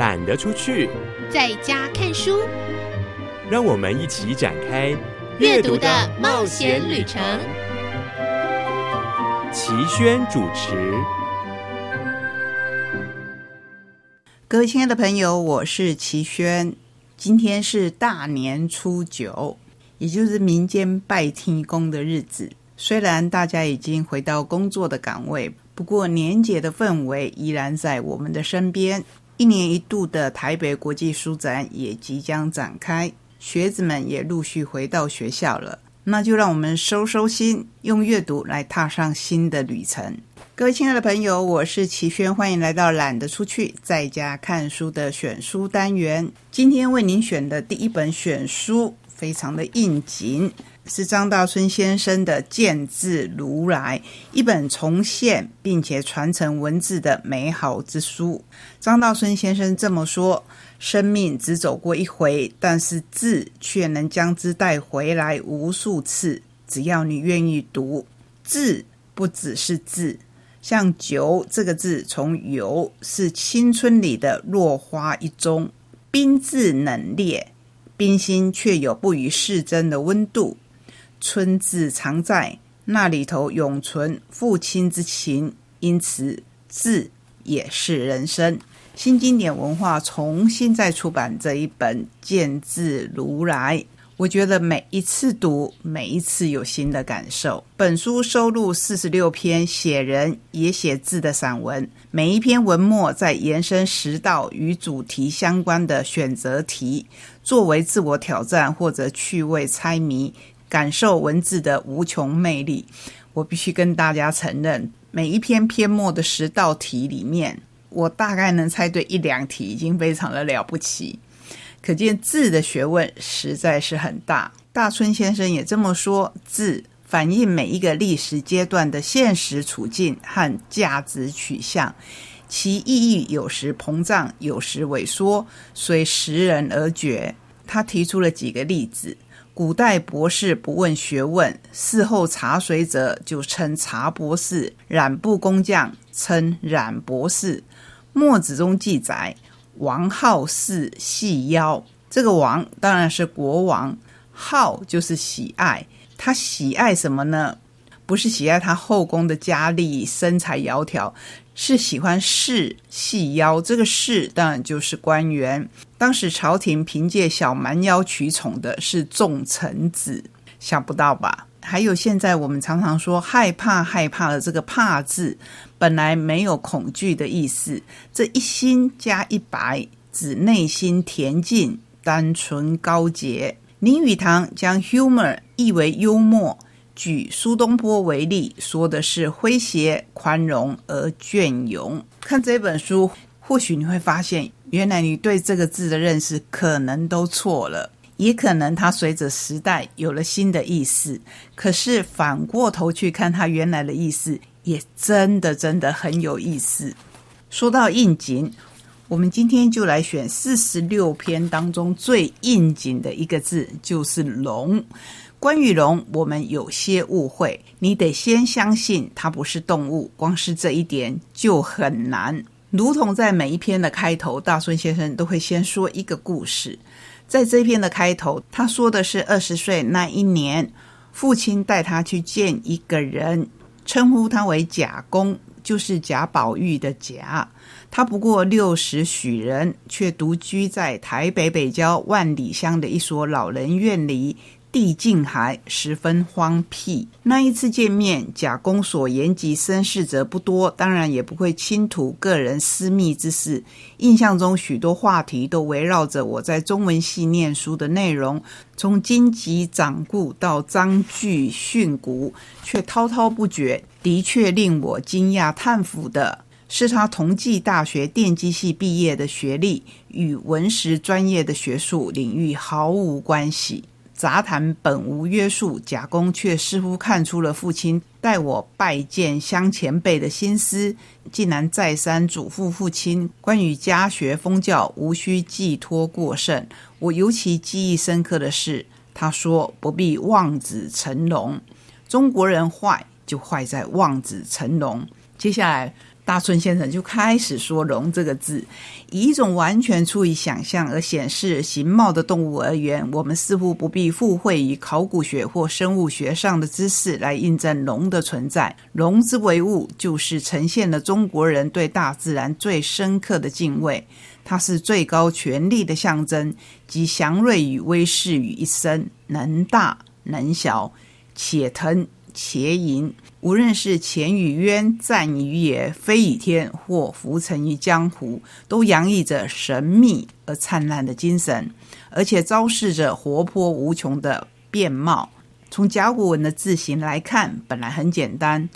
懒得出去，在家看书。让我们一起展开阅读的冒险旅程。齐轩主持。各位亲爱的朋友，我是齐轩。今天是大年初九，也就是民间拜天公的日子。虽然大家已经回到工作的岗位，不过年节的氛围依然在我们的身边。一年一度的台北国际书展也即将展开，学子们也陆续回到学校了。那就让我们收收心，用阅读来踏上新的旅程。各位亲爱的朋友，我是齐轩，欢迎来到懒得出去，在家看书的选书单元。今天为您选的第一本选书，非常的应景。是张大春先生的《见字如来》，一本重现并且传承文字的美好之书。张大春先生这么说：“生命只走过一回，但是字却能将之带回来无数次。只要你愿意读，字不只是字。像‘酒’这个字，从‘游’是青春里的落花一宗，冰字冷冽，冰心却有不与世珍的温度。”春字常在那里头永存父亲之情，因此字也是人生。新经典文化重新再出版这一本《见字如来》，我觉得每一次读，每一次有新的感受。本书收录四十六篇写人也写字的散文，每一篇文末再延伸十道与主题相关的选择题，作为自我挑战或者趣味猜谜。感受文字的无穷魅力，我必须跟大家承认，每一篇篇末的十道题里面，我大概能猜对一两题，已经非常的了不起。可见字的学问实在是很大。大春先生也这么说：字反映每一个历史阶段的现实处境和价值取向，其意义有时膨胀，有时萎缩，随时人而觉。他提出了几个例子。古代博士不问学问，事后茶水者就称茶博士；染布工匠称染博士。墨子中记载，王好是细腰。这个王当然是国王，好就是喜爱。他喜爱什么呢？不是喜爱他后宫的佳丽、身材窈窕。是喜欢士细腰，这个士当然就是官员。当时朝廷凭借小蛮腰取宠的是重臣子，想不到吧？还有现在我们常常说害怕害怕的这个怕字，本来没有恐惧的意思，这一心加一白，指内心恬静、单纯、高洁。林语堂将 humor 译为幽默。举苏东坡为例，说的是诙谐、宽容而隽永。看这本书，或许你会发现，原来你对这个字的认识可能都错了，也可能它随着时代有了新的意思。可是反过头去看它原来的意思，也真的真的很有意思。说到应景，我们今天就来选四十六篇当中最应景的一个字，就是“龙”。关于龙，我们有些误会。你得先相信它不是动物，光是这一点就很难。如同在每一篇的开头，大孙先生都会先说一个故事。在这篇的开头，他说的是二十岁那一年，父亲带他去见一个人，称呼他为贾公，就是贾宝玉的贾。他不过六十许人，却独居在台北北郊万里乡的一所老人院里。地境还十分荒僻。那一次见面，贾公所言及身世者不多，当然也不会倾吐个人私密之事。印象中，许多话题都围绕着我在中文系念书的内容，从荆棘掌故到章句训诂，却滔滔不绝。的确令我惊讶叹服的是，他同济大学电机系毕业的学历，与文史专业的学术领域毫无关系。杂谈本无约束，贾公却似乎看出了父亲带我拜见乡前辈的心思，竟然再三嘱咐父亲关于家学风教无需寄托过甚。我尤其记忆深刻的是，他说不必望子成龙，中国人坏就坏在望子成龙。接下来大春先生就开始说“龙”这个字，以一种完全出于想象而显示形貌的动物而言，我们似乎不必附会于考古学或生物学上的知识来印证龙的存在。龙之为物，就是呈现了中国人对大自然最深刻的敬畏。它是最高权力的象征，集祥瑞与威势于一身，能大能小，且腾且隐。无论是潜于渊、战于野、飞于天，或浮沉于江湖，都洋溢着神秘而灿烂的精神，而且昭示着活泼无穷的面貌。从甲骨文的字形来看，本来很简单，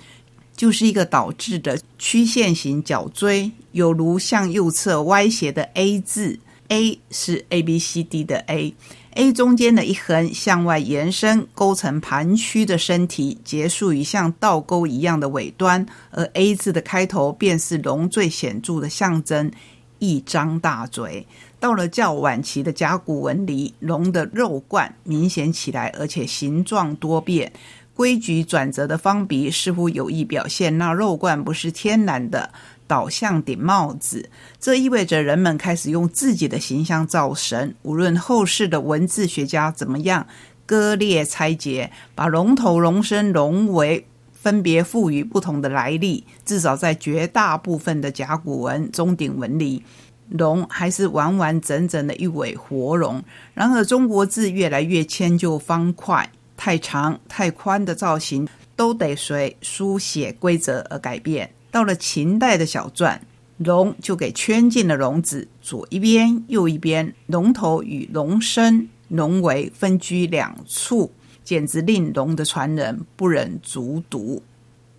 就是一个倒置的曲线型角锥，有如向右侧歪斜的 A 字，A 是 A B C D 的 A。A 中间的一横向外延伸，构成盘曲的身体，结束于像倒钩一样的尾端。而 A 字的开头便是龙最显著的象征——一张大嘴。到了较晚期的甲骨文里，龙的肉冠明显起来，而且形状多变。规矩转折的方鼻似乎有意表现那肉冠不是天然的。倒向顶帽子，这意味着人们开始用自己的形象造神。无论后世的文字学家怎么样割裂拆解，把龙头、龙身、龙尾分别赋予不同的来历，至少在绝大部分的甲骨文、中鼎文里，龙还是完完整整的一尾活龙。然而，中国字越来越迁就方块，太长、太宽的造型都得随书写规则而改变。到了秦代的小篆，龙就给圈进了笼子，左一边，右一边，龙头与龙身、龙尾分居两处，简直令龙的传人不忍卒读。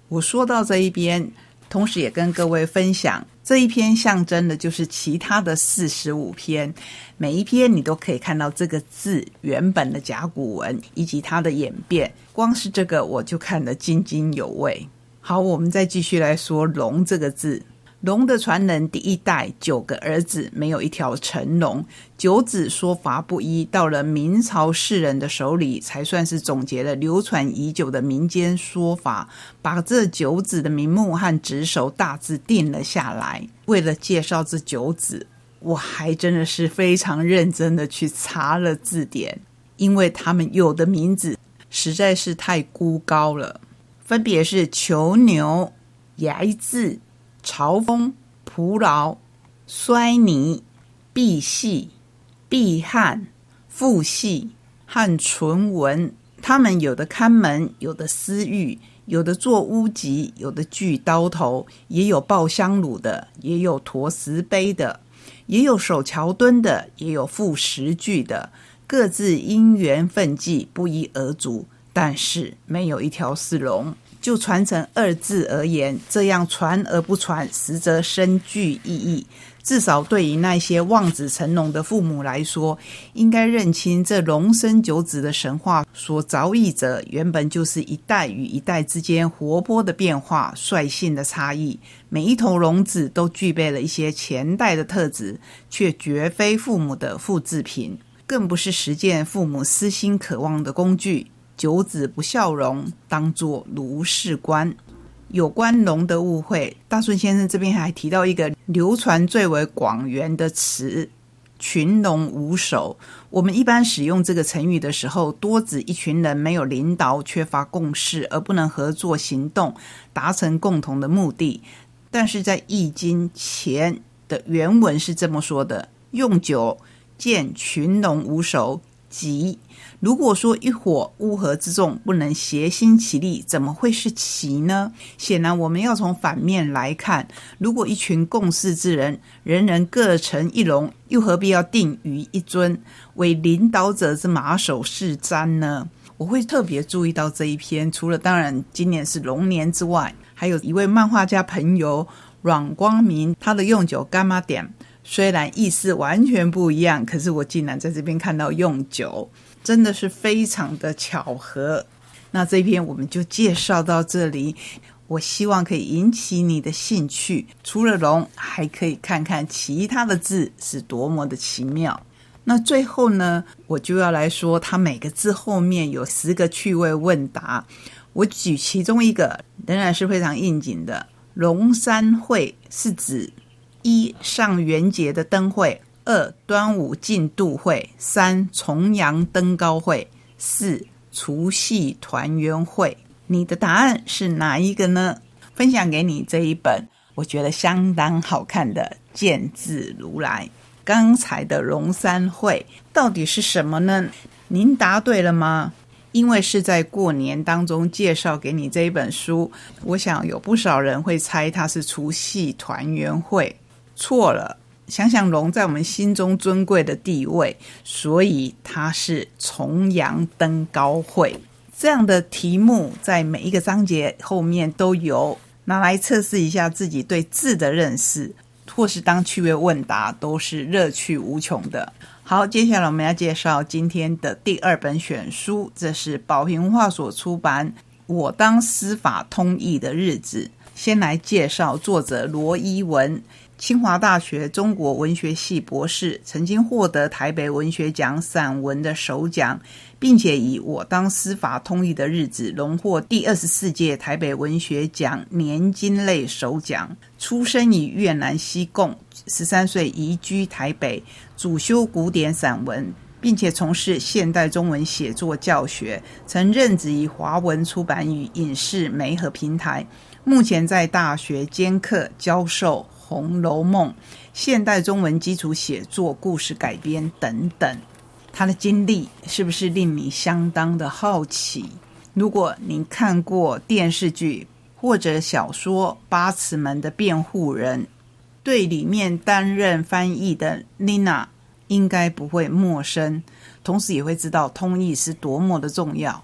我说到这一边，同时也跟各位分享这一篇象征的就是其他的四十五篇，每一篇你都可以看到这个字原本的甲骨文以及它的演变。光是这个我就看得津津有味。好，我们再继续来说“龙”这个字。龙的传人第一代九个儿子，没有一条成龙。九子说法不一，到了明朝士人的手里，才算是总结了流传已久的民间说法，把这九子的名目和职守大致定了下来。为了介绍这九子，我还真的是非常认真的去查了字典，因为他们有的名字实在是太孤高了。分别是囚牛、睚字、朝风、蒲牢、衰泥、毕系、毕汉、复系和纯文。他们有的看门，有的私域，有的做屋脊，有的锯刀头，也有抱香炉的，也有驮石碑的，也有守桥墩的，也有负石具的，各自因缘分际不一而足。但是没有一条是龙。就传承二字而言，这样传而不传，实则深具意义。至少对于那些望子成龙的父母来说，应该认清这龙生九子的神话所着意者，原本就是一代与一代之间活泼的变化、率性的差异。每一头龙子都具备了一些前代的特质，却绝非父母的复制品，更不是实践父母私心渴望的工具。九子不孝容，当作卢氏官。有关龙的误会，大顺先生这边还提到一个流传最为广元的词“群龙无首”。我们一般使用这个成语的时候，多指一群人没有领导、缺乏共识，而不能合作行动，达成共同的目的。但是在《易经》前的原文是这么说的：“用九见群龙无首，吉。”如果说一伙乌合之众不能协心齐力，怎么会是齐呢？显然，我们要从反面来看。如果一群共事之人，人人各成一龙，又何必要定于一尊，为领导者之马首是瞻呢？我会特别注意到这一篇，除了当然今年是龙年之外，还有一位漫画家朋友阮光明，他的用酒干妈点虽然意思完全不一样，可是我竟然在这边看到用酒。真的是非常的巧合。那这篇我们就介绍到这里。我希望可以引起你的兴趣。除了龙，还可以看看其他的字是多么的奇妙。那最后呢，我就要来说，它每个字后面有十个趣味问答。我举其中一个，仍然是非常应景的。龙山会是指一上元节的灯会，二端午进度会，三重阳登高会，四除夕团圆会。你的答案是哪一个呢？分享给你这一本我觉得相当好看的《见字如来》。刚才的龙山会到底是什么呢？您答对了吗？因为是在过年当中介绍给你这一本书，我想有不少人会猜它是除夕团圆会，错了。想想龙在我们心中尊贵的地位，所以它是重阳登高会。这样的题目在每一个章节后面都有，拿来测试一下自己对字的认识，或是当趣味问答，都是乐趣无穷的。好，接下来我们要介绍今天的第二本选书，这是宝瓶文化所出版《我当司法通译的日子》。先来介绍作者罗伊文，清华大学中国文学系博士，曾经获得台北文学奖散文的首奖。并且以我当司法通译的日子荣获第二十四届台北文学奖年金类首奖。出生于越南西贡，十三岁移居台北，主修古典散文，并且从事现代中文写作教学。曾任职于华文出版与影视媒和平台。目前在大学兼课教授《红楼梦》、现代中文基础写作、故事改编等等。他的经历是不是令你相当的好奇？如果您看过电视剧或者小说《八尺门的辩护人》，对里面担任翻译的 Nina 应该不会陌生，同时也会知道通译是多么的重要。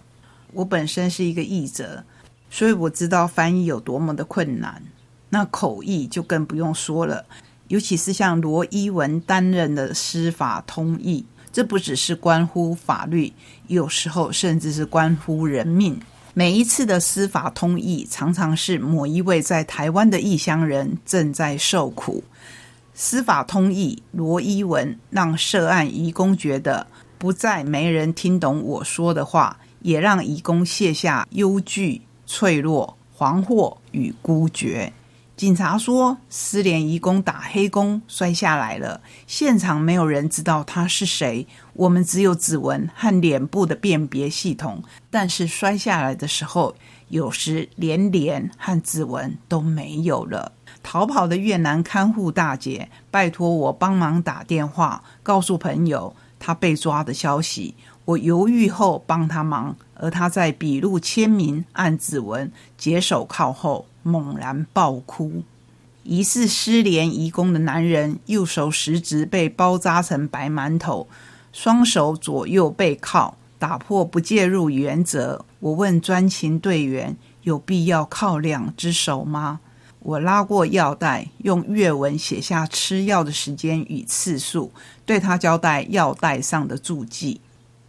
我本身是一个译者，所以我知道翻译有多么的困难，那口译就更不用说了，尤其是像罗伊文担任的司法通译。这不只是关乎法律，有时候甚至是关乎人命。每一次的司法通译，常常是某一位在台湾的异乡人正在受苦。司法通译罗伊文让涉案移工觉得不再没人听懂我说的话，也让移工卸下忧惧、脆弱、惶惑与孤绝。警察说，失联移工打黑工摔下来了，现场没有人知道他是谁。我们只有指纹和脸部的辨别系统，但是摔下来的时候，有时连脸和指纹都没有了。逃跑的越南看护大姐拜托我帮忙打电话，告诉朋友他被抓的消息。我犹豫后帮他忙，而他在笔录签名、按指纹、解手铐后。猛然爆哭，疑似失联移工的男人，右手食指被包扎成白馒头，双手左右背靠，打破不介入原则。我问专勤队员：“有必要靠两只手吗？”我拉过药袋，用粤文写下吃药的时间与次数，对他交代药袋上的注记。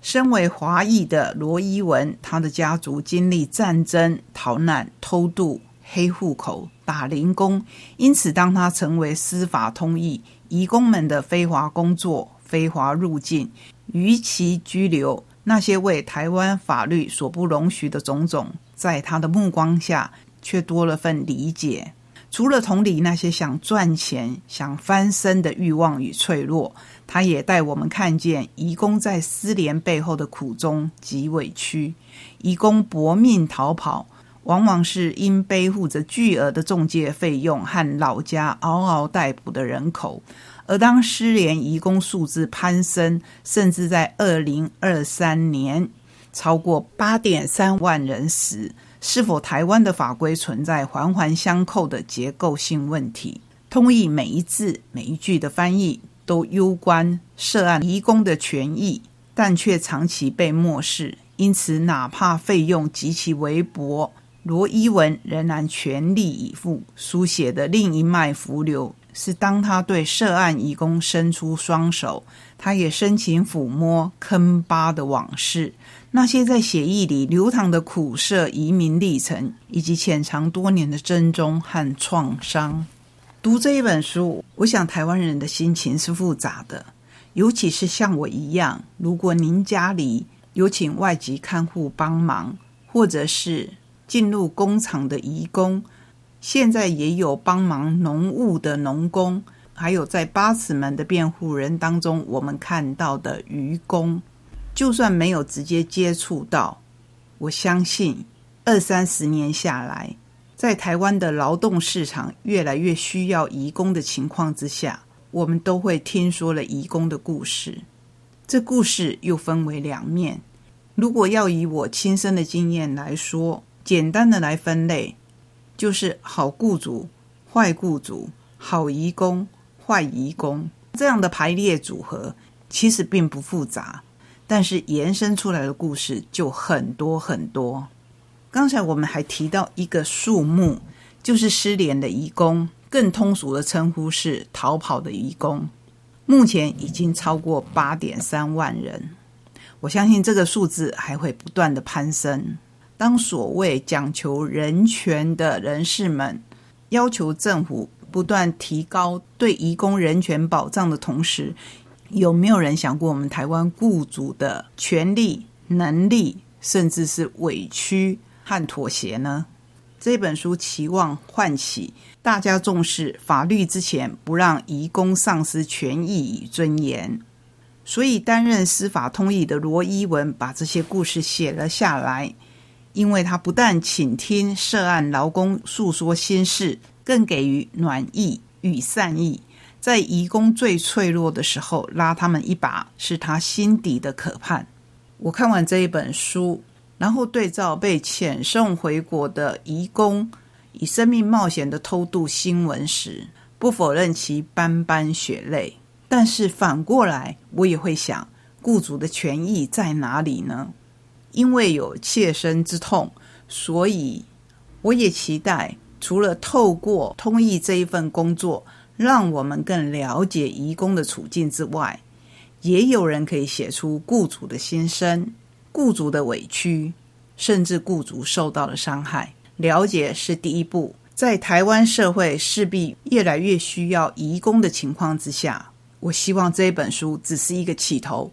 身为华裔的罗伊文，他的家族经历战争、逃难、偷渡。黑户口、打零工，因此当他成为司法通译，移工们的非华工作、非华入境、逾期拘留，那些为台湾法律所不容许的种种，在他的目光下，却多了份理解。除了同理那些想赚钱、想翻身的欲望与脆弱，他也带我们看见移工在失联背后的苦衷及委屈。移工搏命逃跑。往往是因背负着巨额的中介费用和老家嗷嗷待哺的人口，而当失联移工数字攀升，甚至在二零二三年超过八点三万人时，是否台湾的法规存在环环相扣的结构性问题？通译每一字每一句的翻译都攸关涉案移工的权益，但却长期被漠视，因此哪怕费用极其微薄。罗伊文仍然全力以赴书写的另一脉浮流，是当他对涉案移工伸出双手，他也深情抚摸坑疤的往事，那些在血液里流淌的苦涩移民历程，以及潜藏多年的真宗和创伤。读这一本书，我想台湾人的心情是复杂的，尤其是像我一样，如果您家里有请外籍看护帮忙，或者是进入工厂的移工，现在也有帮忙农务的农工，还有在八尺门的辩护人当中，我们看到的渔工。就算没有直接接触到，我相信二三十年下来，在台湾的劳动市场越来越需要移工的情况之下，我们都会听说了移工的故事。这故事又分为两面。如果要以我亲身的经验来说，简单的来分类，就是好雇主、坏雇主、好移工、坏移工这样的排列组合，其实并不复杂。但是延伸出来的故事就很多很多。刚才我们还提到一个数目，就是失联的移工，更通俗的称呼是逃跑的移工。目前已经超过八点三万人，我相信这个数字还会不断的攀升。当所谓讲求人权的人士们要求政府不断提高对移工人权保障的同时，有没有人想过我们台湾雇主的权利、能力，甚至是委屈和妥协呢？这本书期望唤起大家重视法律之前，不让移工丧失权益与尊严。所以，担任司法通译的罗伊文把这些故事写了下来，因为他不但倾听涉案劳工诉说心事，更给予暖意与善意。在移工最脆弱的时候拉他们一把，是他心底的渴盼。我看完这一本书，然后对照被遣送回国的移工以生命冒险的偷渡新闻时，不否认其斑斑血泪。但是反过来，我也会想，雇主的权益在哪里呢？因为有切身之痛，所以我也期待，除了透过通译这一份工作。让我们更了解移工的处境之外，也有人可以写出雇主的心声、雇主的委屈，甚至雇主受到的伤害。了解是第一步，在台湾社会势必越来越需要移工的情况之下，我希望这一本书只是一个起头，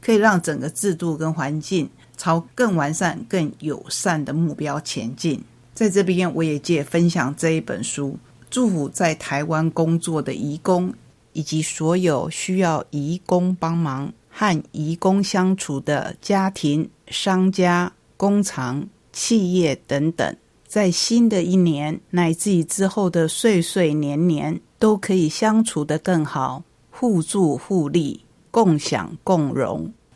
可以让整个制度跟环境朝更完善、更友善的目标前进。在这边，我也借分享这一本书。祝福在台湾工作的移工，以及所有需要移工帮忙和移工相处的家庭、商家、工厂、企业等等，在新的一年乃至于之后的岁岁年年，都可以相处得更好，互助互利，共享共荣。